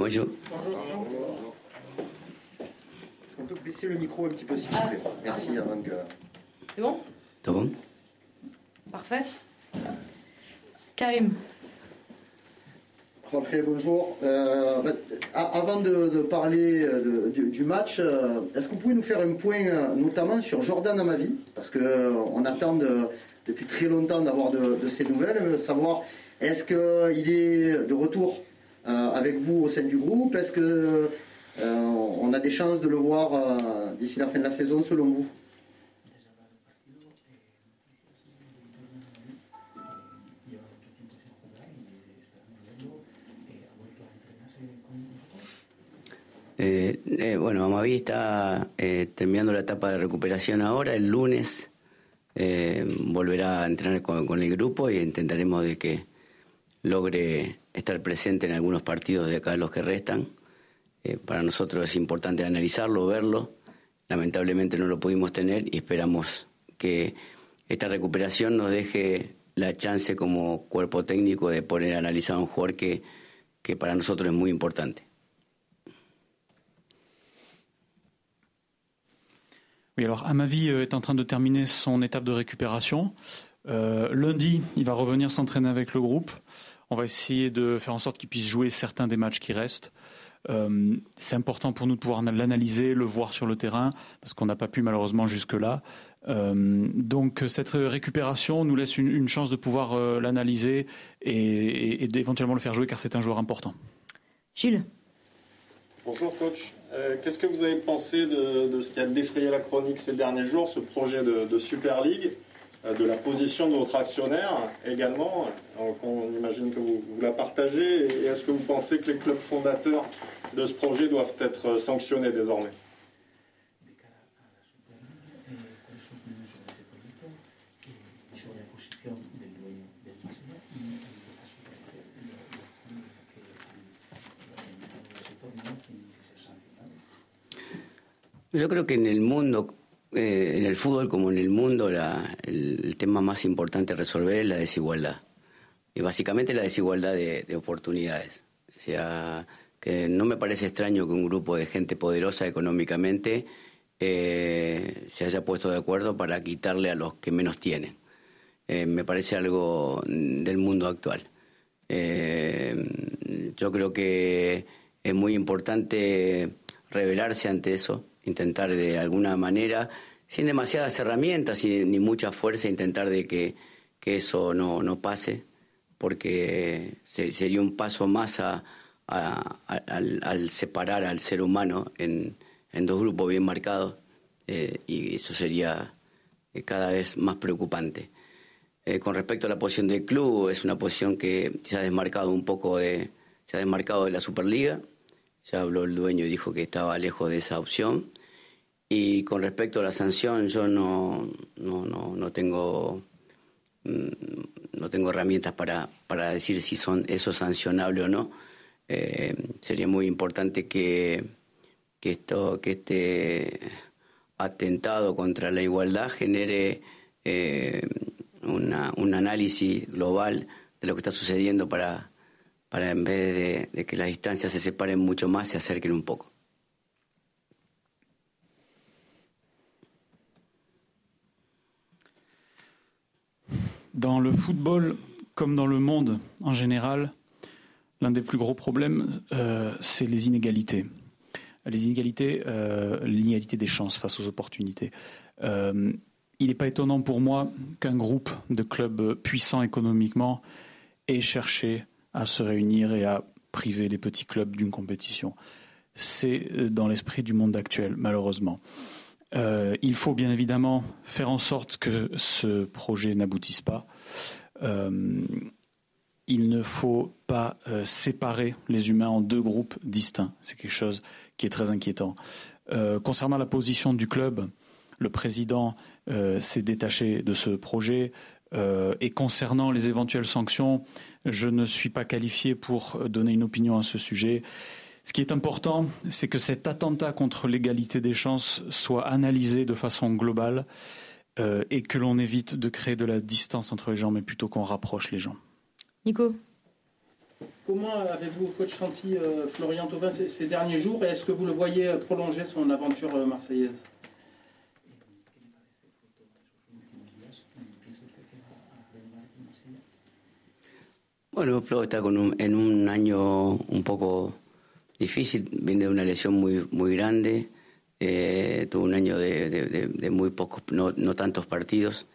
Bonjour. Est-ce qu'on peut baisser le micro un petit peu, s'il vous plaît Merci, avant que... C'est bon? C'est bon? Parfait. Karim. Jorge, bonjour. Euh, avant de, de parler euh, de- du, du match, euh, est-ce que vous pouvez nous faire un point, notamment sur Jordan Amavi? Parce qu'on attend de- depuis très longtemps d'avoir de, de ces nouvelles, savoir est-ce qu'il est de retour avec vous au sein du groupe Est-ce que euh, on a des chances de le voir euh, d'ici la fin de la saison, selon vous? Eh, eh, bueno, Amaví está eh, terminando la etapa de recuperación ahora. El lunes eh, volverá a entrenar con, con el grupo y intentaremos de que logre estar presente en algunos partidos de acá, los que restan. Eh, para nosotros es importante analizarlo, verlo. Lamentablemente no lo pudimos tener y esperamos que esta recuperación nos deje la chance como cuerpo técnico de poder analizar a un jugador que, que para nosotros es muy importante. Oui, alors Amavi euh, est en train de terminer son étape de récupération. Euh, lundi, il va revenir s'entraîner avec le groupe. On va essayer de faire en sorte qu'il puisse jouer certains des matchs qui restent. Euh, c'est important pour nous de pouvoir l'analyser, le voir sur le terrain, parce qu'on n'a pas pu malheureusement jusque-là. Euh, donc cette récupération nous laisse une, une chance de pouvoir euh, l'analyser et, et- et d'éventuellement le faire jouer, car c'est un joueur important. Gilles. Bonjour coach. Euh, Qu'est-ce que vous avez pensé de, de ce qui a défrayé la chronique ces derniers jours, ce projet de, de Super League, euh, de la position de votre actionnaire également Donc, On imagine que vous, vous la partagez. Et est-ce que vous pensez que les clubs fondateurs de ce projet doivent être sanctionnés désormais? Yo creo que en el mundo, eh, en el fútbol como en el mundo, el, tema más importante resolver es la desigualdad. Y básicamente la desigualdad de, de oportunidades. O sea, que no me parece extraño que un grupo de gente poderosa económicamente eh, se haya puesto de acuerdo para quitarle a los que menos tienen. Eh, me parece algo del mundo actual. Eh, yo creo que es muy importante rebelarse ante eso, intentar de alguna manera, sin demasiadas herramientas y ni mucha fuerza, intentar de que, que eso no, no pase, porque se- sería un paso más a- al separar al ser humano en, en dos grupos bien marcados, eh, y eso sería eh, cada vez más preocupante. Eh, con respecto a la posición del club, es una posición que se ha desmarcado un poco de, se ha desmarcado de la Superliga. Ya habló el dueño y dijo que estaba lejos de esa opción. Y con respecto a la sanción, yo no, no, no, no tengo mm, no tengo herramientas para, para decir si son eso sancionable o no. Eh, sería muy importante que, que esto, que este atentado contra la igualdad genere eh, una- un análisis global de lo que está sucediendo para, para en vez de, que las distancias se separen mucho más, se acerquen un poco. Dans le football, comme dans le monde en général, l'un des plus gros problèmes, euh, c'est les inégalités. Les inégalités, euh, l'inégalité des chances face aux opportunités. Euh, il n'est pas étonnant pour moi qu'un groupe de clubs puissants économiquement ait cherché à se réunir et à priver les petits clubs d'une compétition. C'est euh, dans l'esprit du monde actuel, malheureusement. Euh, il faut bien évidemment faire en sorte que ce projet n'aboutisse pas. Euh, il ne faut pas séparer les humains en deux groupes distincts. C'est quelque chose qui est très inquiétant. Concernant la position du club, le président s'est détaché de ce projet. Euh, et concernant les éventuelles sanctions, je ne suis pas qualifié pour donner une opinion à ce sujet. Ce qui est important, c'est que cet attentat contre l'égalité des chances soit analysé de façon globale euh, et que l'on évite de créer de la distance entre les gens, mais plutôt qu'on rapproche les gens. Nico? Comment avez-vous, coach senti Florian Thauvin ces, ces, derniers jours et est-ce que vous le voyez prolonger son aventure marseillaise? Bueno, Flo está con en un año un poco difícil, viene de una lesión muy, muy grande, eh, tuvo un año de, muy pocos, no, no, tantos partidos,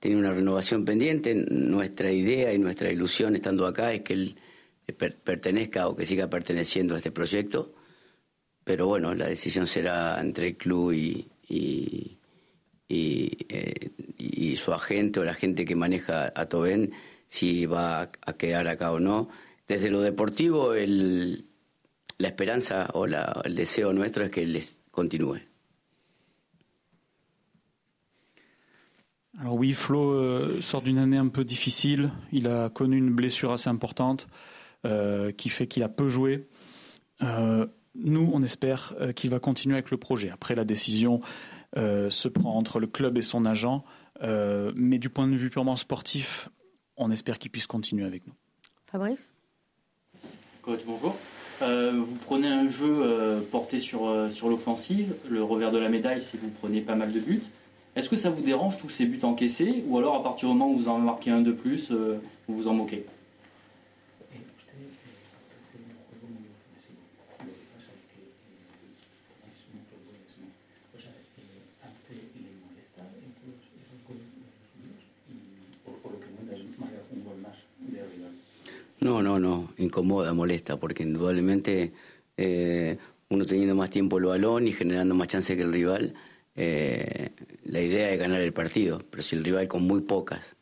tiene una renovación pendiente, nuestra idea y nuestra ilusión estando acá es que él per, pertenezca o que siga perteneciendo a este proyecto, pero bueno, la decisión será entre el club y, y, y, eh, y su agente o la gente que maneja a Tobén si va a quedar acá o no. Desde lo deportivo, la esperanza o la, el deseo nuestro es que continúe. Alors oui, Flo euh, sort d'une année un peu difficile. Il a connu une blessure assez importante euh, qui fait qu'il a peu joué. Euh, nous, on espère qu'il va continuer avec le projet. Après, la décision se prend entre le club et son agent. Mais du point de vue purement sportif, on espère qu'il puisse continuer avec nous. Fabrice? Coach, bonjour. Euh, vous prenez un jeu euh, porté sur, euh, sur l'offensive. Le revers de la médaille, c'est que vous prenez pas mal de buts. Est-ce que ça vous dérange tous ces buts encaissés Ou alors, à partir du moment où vous en marquez un de plus, euh, vous vous en moquez? No, no, incomoda, molesta, porque indudablemente eh, uno teniendo más tiempo el balón y generando más chance que el rival, eh, la idea es ganar el partido, pero si el rival con muy pocas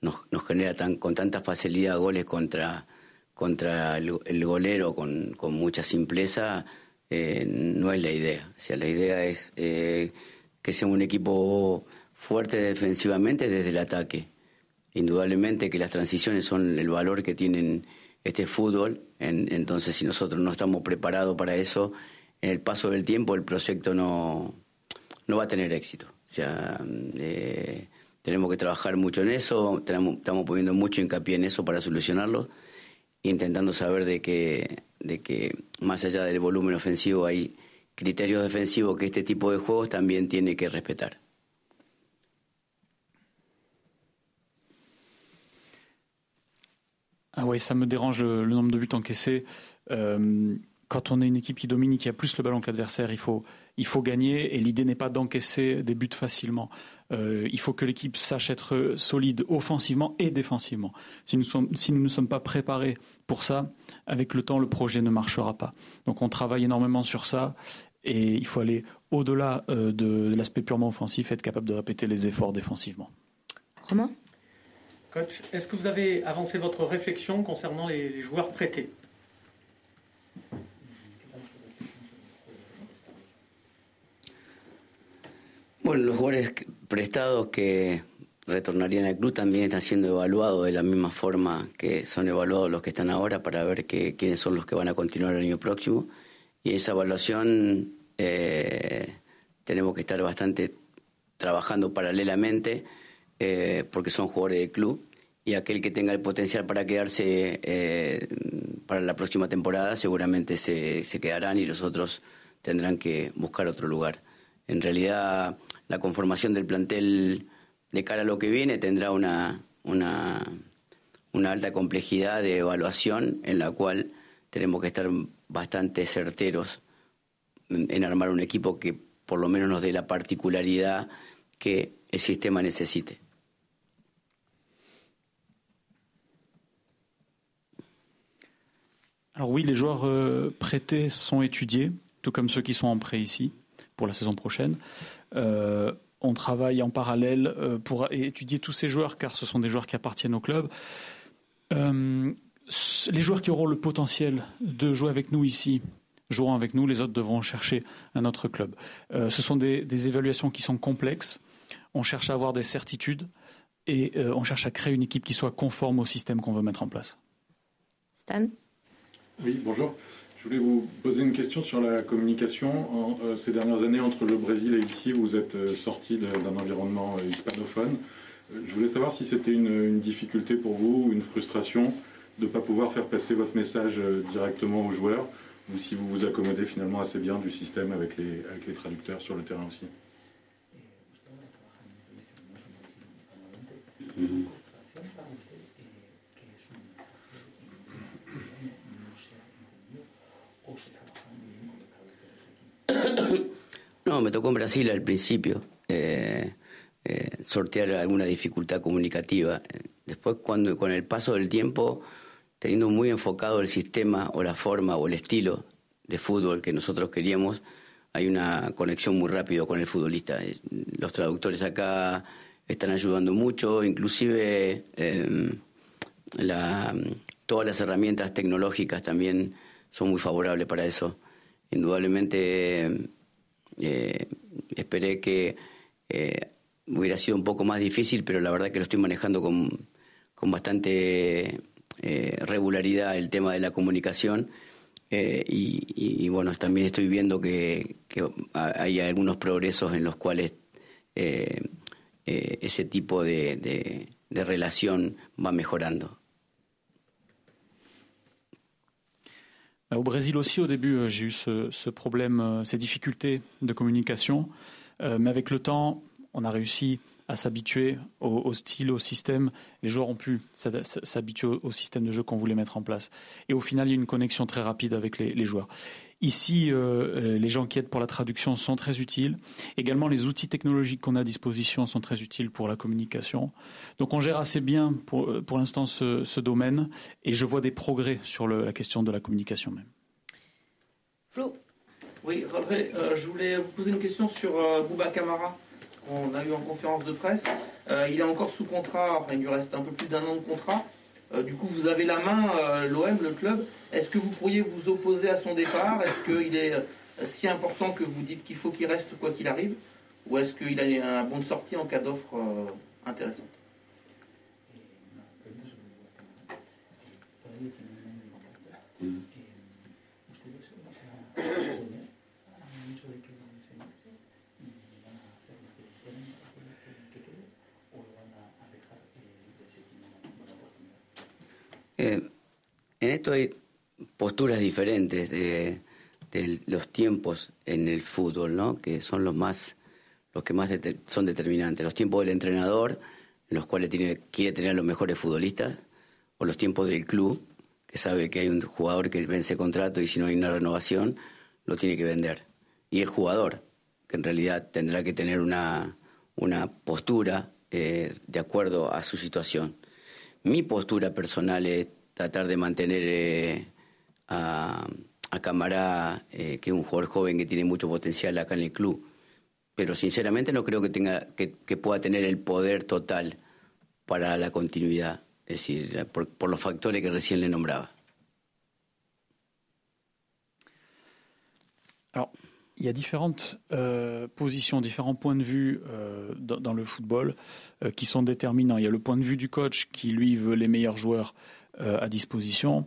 nos, genera tan, con tanta facilidad goles contra, contra el, golero con, con, mucha simpleza, eh, no es la idea. O sea, la idea es que sea un equipo fuerte defensivamente desde el ataque indudablemente que las transiciones son el valor que tienen este fútbol, en, entonces si nosotros no estamos preparados para eso, en el paso del tiempo el proyecto no, no va a tener éxito. O sea, eh, tenemos que trabajar mucho en eso, estamos poniendo mucho hincapié en eso para solucionarlo, intentando saber de que, de que más allá del volumen ofensivo hay criterios defensivos que este tipo de juegos también tiene que respetar. Ah ouais, ça me dérange le, nombre de buts encaissés. Euh, quand on est une équipe qui domine, qui a plus le ballon que l'adversaire, il faut, il faut gagner. Et l'idée n'est pas d'encaisser des buts facilement. Euh, il faut que l'équipe sache être solide offensivement et défensivement. Si nous, sommes, si nous ne sommes pas préparés pour ça, avec le temps, le projet ne marchera pas. Donc on travaille énormément sur ça. Et il faut aller au-delà euh, de, de l'aspect purement offensif, être capable de répéter les efforts défensivement. Romain? Coach, est-ce que vous avez avancé votre réflexion concernant les, les joueurs prêtés Bueno, los jugadores prestados que retornarían al club también están siendo evaluados de la misma forma que son evaluados los que están ahora para ver quiénes son los que van a continuar el año próximo. Y esa evaluación eh, tenemos que estar bastante trabajando paralelamente eh, porque son jugadores del club y aquel que tenga el potencial para quedarse eh, para la próxima temporada seguramente se, se quedarán y los otros tendrán que buscar otro lugar. En realidad la conformación del plantel de cara a lo que viene tendrá una, una, alta complejidad de evaluación en la cual tenemos que estar bastante certeros en armar un equipo que por lo menos nos dé la particularidad que el sistema necesite. Alors oui, les joueurs euh, prêtés sont étudiés, tout comme ceux qui sont en prêt ici pour la saison prochaine. Euh, on travaille en parallèle euh, pour étudier tous ces joueurs car ce sont des joueurs qui appartiennent au club. Les joueurs qui auront le potentiel de jouer avec nous ici joueront avec nous, les autres devront chercher un autre club. Ce sont des, évaluations qui sont complexes. On cherche à avoir des certitudes et on cherche à créer une équipe qui soit conforme au système qu'on veut mettre en place. Stan? Oui, bonjour. Je voulais vous poser une question sur la communication. En, euh, ces dernières années, entre le Brésil et ici, vous êtes euh, sorti d'un environnement euh, hispanophone. je voulais savoir si c'était une, une, difficulté pour vous, une frustration de ne pas pouvoir faire passer votre message directement aux joueurs, ou si vous vous accommodez finalement assez bien du système avec les, avec les traducteurs sur le terrain aussi. No, me tocó en Brasil al principio eh, eh, sortear alguna dificultad comunicativa. Después, cuando con el paso del tiempo, teniendo muy enfocado el sistema o la forma o el estilo de fútbol que nosotros queríamos, hay una conexión muy rápido con el futbolista. Los traductores acá están ayudando mucho, inclusive em, todas las herramientas tecnológicas también son muy favorables para eso. Indudablemente eh, esperé que eh, hubiera sido un poco más difícil, pero la verdad que lo estoy manejando con, con bastante eh, regularidad el tema de la comunicación. y, bueno, también estoy viendo que, hay algunos progresos en los cuales ese tipo de relación va mejorando. Au Brésil aussi, au début, euh, j'ai eu ce, problème, euh, ces difficultés de communication. Euh, mais avec le temps, on a réussi à s'habituer au, style, au système. Les joueurs ont pu s'habituer au, système de jeu qu'on voulait mettre en place. Et au final, il y a une connexion très rapide avec les joueurs. Ici, euh, les gens qui aident pour la traduction sont très utiles. Également, les outils technologiques qu'on a à disposition sont très utiles pour la communication. Donc, on gère assez bien pour, euh, pour l'instant ce, domaine et je vois des progrès sur la question de la communication même. Flo? Oui, euh, je voulais vous poser une question sur Bouba Kamara. On a eu en conférence de presse. il est encore sous contrat, il lui reste un peu plus d'un an de contrat. Euh, du coup, vous avez la main, euh, l'OM, le club. Est-ce que vous pourriez vous opposer à son départ? Est-ce qu'il est euh, si important que vous dites qu'il faut qu'il reste quoi qu'il arrive? Ou est-ce qu'il a un bon de sortie en cas d'offre intéressante? En esto hay posturas diferentes de, los tiempos en el fútbol, ¿no? Que son los más, los que más son determinantes. Los tiempos del entrenador, en los cuales tiene, quiere tener a los mejores futbolistas, o los tiempos del club, que sabe que hay un jugador que vence contrato y si no hay una renovación, lo tiene que vender. Y el jugador, que en realidad tendrá que tener una, una postura eh, de acuerdo a su situación. Mi postura personal es tratar de mantener eh, a, a, Camará, eh, que es un jugador joven que tiene mucho potencial acá en el club. Pero sinceramente no creo que, tenga, que, pueda tener el poder total para la continuidad, es decir, por, los factores que recién le nombraba. il y a différentes euh, positions, différents de vue euh, dans, le football euh, qui sont déterminants. Il y a le point de vue du coach qui, lui, veut les meilleurs joueurs à disposition,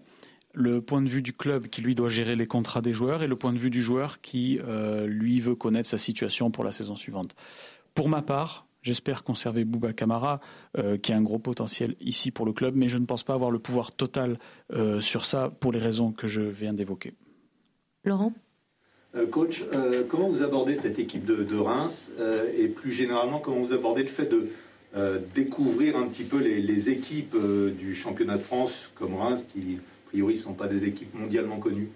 le point de vue du club qui, lui, doit gérer les contrats des joueurs, et le point de vue du joueur qui, lui, veut connaître sa situation pour la saison suivante. Pour ma part, J'espère conserver Bouba Kamara, qui a un gros potentiel ici pour le club, mais je ne pense pas avoir le pouvoir total sur ça pour les raisons que je viens d'évoquer. Laurent? euh, coach, euh, comment vous abordez cette équipe de, Reims euh, et plus généralement comment vous abordez le fait de découvrir un petit peu les, équipes du championnat de France comme Reims qui a priori ne sont pas des équipes mondialement connues?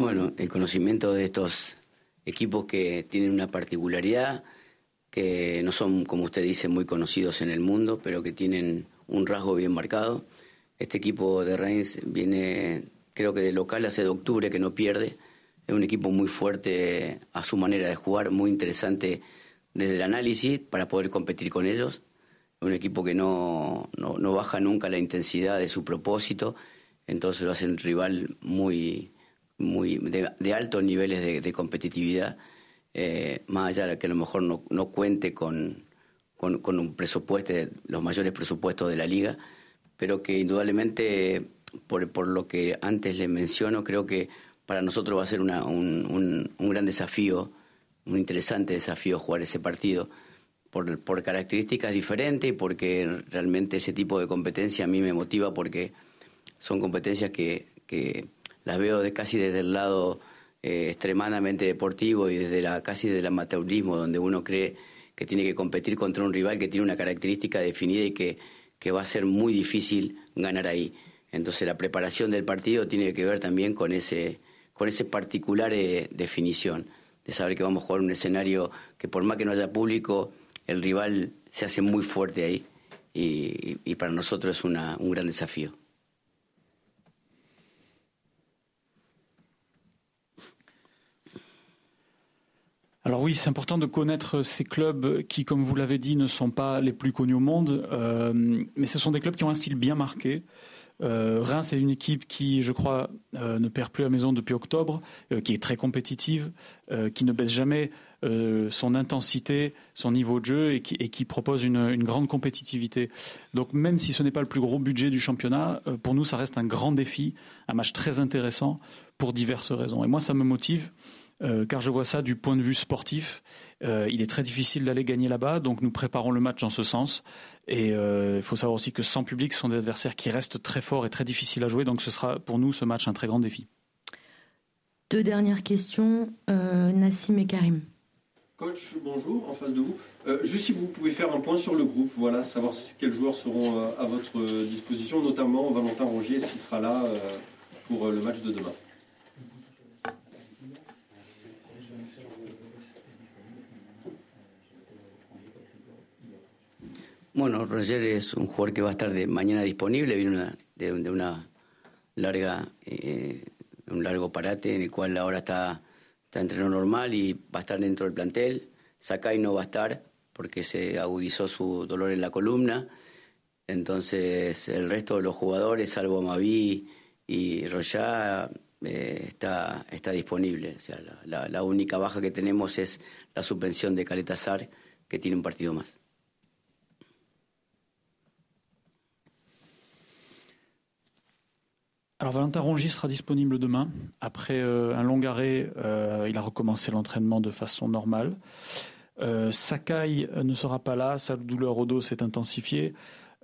Bueno, el conocimiento de estos equipos que tienen una particularidad que no son, como usted dice, muy conocidos en el mundo, pero que tienen un rasgo bien marcado. Este equipo de Reims viene, creo que de local hace de octubre que no pierde. Es un equipo muy fuerte a su manera de jugar, muy interesante desde el análisis para poder competir con ellos. Es un equipo que no, no, baja nunca la intensidad de su propósito, entonces lo hace un rival muy, muy de, altos niveles de competitividad eh, más allá de que a lo mejor no, no cuente con, con, un presupuesto, los mayores presupuestos de la liga, pero que indudablemente, por, por lo que antes le menciono, creo que para nosotros va a ser un, un, gran desafío, un interesante desafío jugar ese partido. Por, por, características diferentes y porque realmente ese tipo de competencia a mí me motiva porque son competencias que, que las veo de casi desde el lado eh, extremadamente deportivo y desde la casi del amateurismo, donde uno cree que tiene que competir contra un rival que tiene una característica definida y que, que va a ser muy difícil ganar ahí. Entonces la preparación del partido tiene que ver también con ese, con ese particular eh, definición, de saber que vamos a jugar un escenario que por más que no haya público, el rival se hace muy fuerte ahí y, para nosotros es una, un gran desafío. Alors oui, c'est important de connaître ces clubs qui, comme vous l'avez dit, ne sont pas les plus connus au monde, euh, mais ce sont des clubs qui ont un style bien marqué. Euh, Reims est une équipe qui, je crois, euh, ne perd plus à maison depuis octobre, qui est très compétitive, qui ne baisse jamais son intensité, son niveau de jeu et qui, propose une, grande compétitivité. Donc même si ce n'est pas le plus gros budget du championnat, pour nous, ça reste un grand défi, un match très intéressant pour diverses raisons. Et moi, ça me motive. Car je vois ça du point de vue sportif. il est très difficile d'aller gagner là-bas, donc nous préparons le match en ce sens. Et euh, il faut savoir aussi que sans public, ce sont des adversaires qui restent très forts et très difficiles à jouer. Donc ce sera pour nous ce match un très grand défi. Deux dernières questions, euh, Nassim et Karim. Coach, bonjour, en face de vous. Euh, juste si vous pouvez faire un point sur le groupe, voilà, savoir quels joueurs seront à votre disposition, notamment Valentin Rongier, est-ce qu'il sera là pour le match de demain? Bueno, Roger es un jugador que va a estar de mañana disponible, viene de, una larga, eh, un largo parate en el cual ahora está, está entrenando normal y va a estar dentro del plantel. Sakai no va a estar porque se agudizó su dolor en la columna. Entonces el resto de los jugadores, salvo Mavi y Roya, eh, está, está disponible. O sea, la, la, única baja que tenemos es la suspensión de Caletazar, que tiene un partido más. Alors Valentin Rongier sera disponible demain. Après euh, un long arrêt, euh, il a recommencé l'entraînement de façon normale. Euh, Sakai ne sera pas là, sa douleur au dos s'est intensifiée.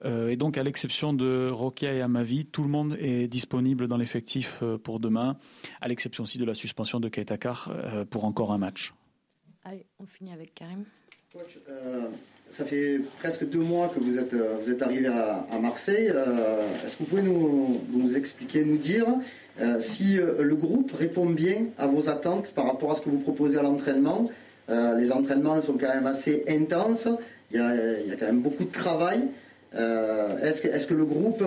et donc, à l'exception de Rokia et Amavi, tout le monde est disponible dans l'effectif pour demain, à l'exception aussi de la suspension de Kaitakar pour encore un match. Allez, on finit avec Karim. Coach, ça fait presque deux mois que vous êtes, euh, arrivé à, Marseille. Euh, est-ce que vous pouvez nous, nous expliquer, nous dire euh, si le groupe répond bien à vos attentes par rapport à ce que vous proposez à l'entraînement? Les entraînements sont quand même assez intenses. Il y a, quand même beaucoup de travail. est-ce, que, est-ce que le groupe,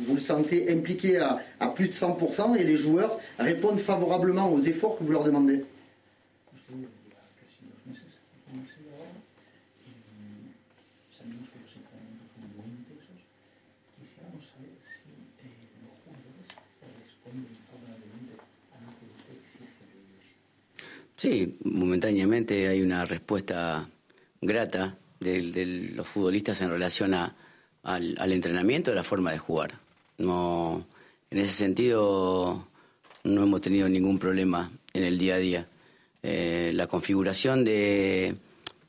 vous le sentez impliqué à, à plus de 100% et les joueurs répondent favorablement aux efforts que vous leur demandez? Sí, momentáneamente hay una respuesta grata de, los futbolistas en relación a, al, entrenamiento y la forma de jugar. No, en ese sentido no hemos tenido ningún problema en el día a día. Eh, la configuración de,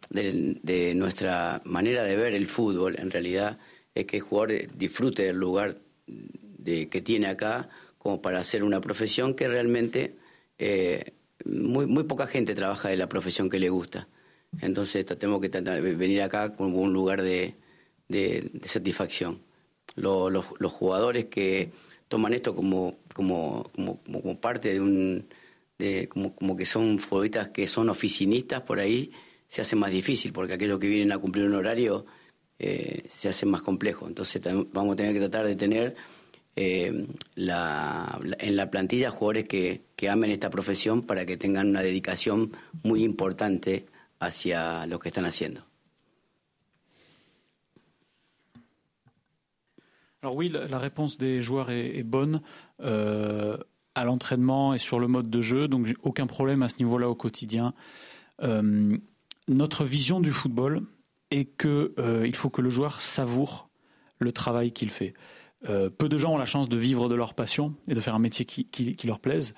de, nuestra manera de ver el fútbol en realidad es que el jugador disfrute del lugar de, que tiene acá como para hacer una profesión que realmente eh, muy, muy poca gente trabaja de la profesión que le gusta. Entonces tenemos que venir acá como un lugar de, de, satisfacción. Los, los, jugadores que toman esto como, como, como, parte de un... De, como, como que son futbolistas que son oficinistas por ahí, se hace más difícil, porque aquellos que vienen a cumplir un horario eh, se hace más complejo. Entonces vamos a tener que tratar de tener eh, la, en la plantilla jugadores que, que, amen esta profesión para que tengan una dedicación muy importante hacia lo que están haciendo. Alors oui, la, réponse des joueurs est, bonne euh, à l'entraînement et sur le mode de jeu, donc aucun problème à ce niveau-là au quotidien. Euh, notre vision du football est qu'il euh, faut que le joueur savoure le travail qu'il fait. Euh, peu de gens ont la chance de vivre de leur passion et de faire un métier qui, leur plaise.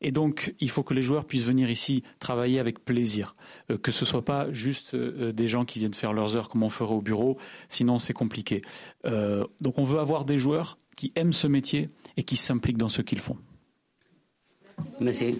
Et donc, il faut que les joueurs puissent venir ici travailler avec plaisir, euh, que ce soit pas juste euh, des gens qui viennent faire leurs heures comme on ferait au bureau, sinon c'est compliqué. Donc, on veut avoir des joueurs qui aiment ce métier et qui s'impliquent dans ce qu'ils font. Merci.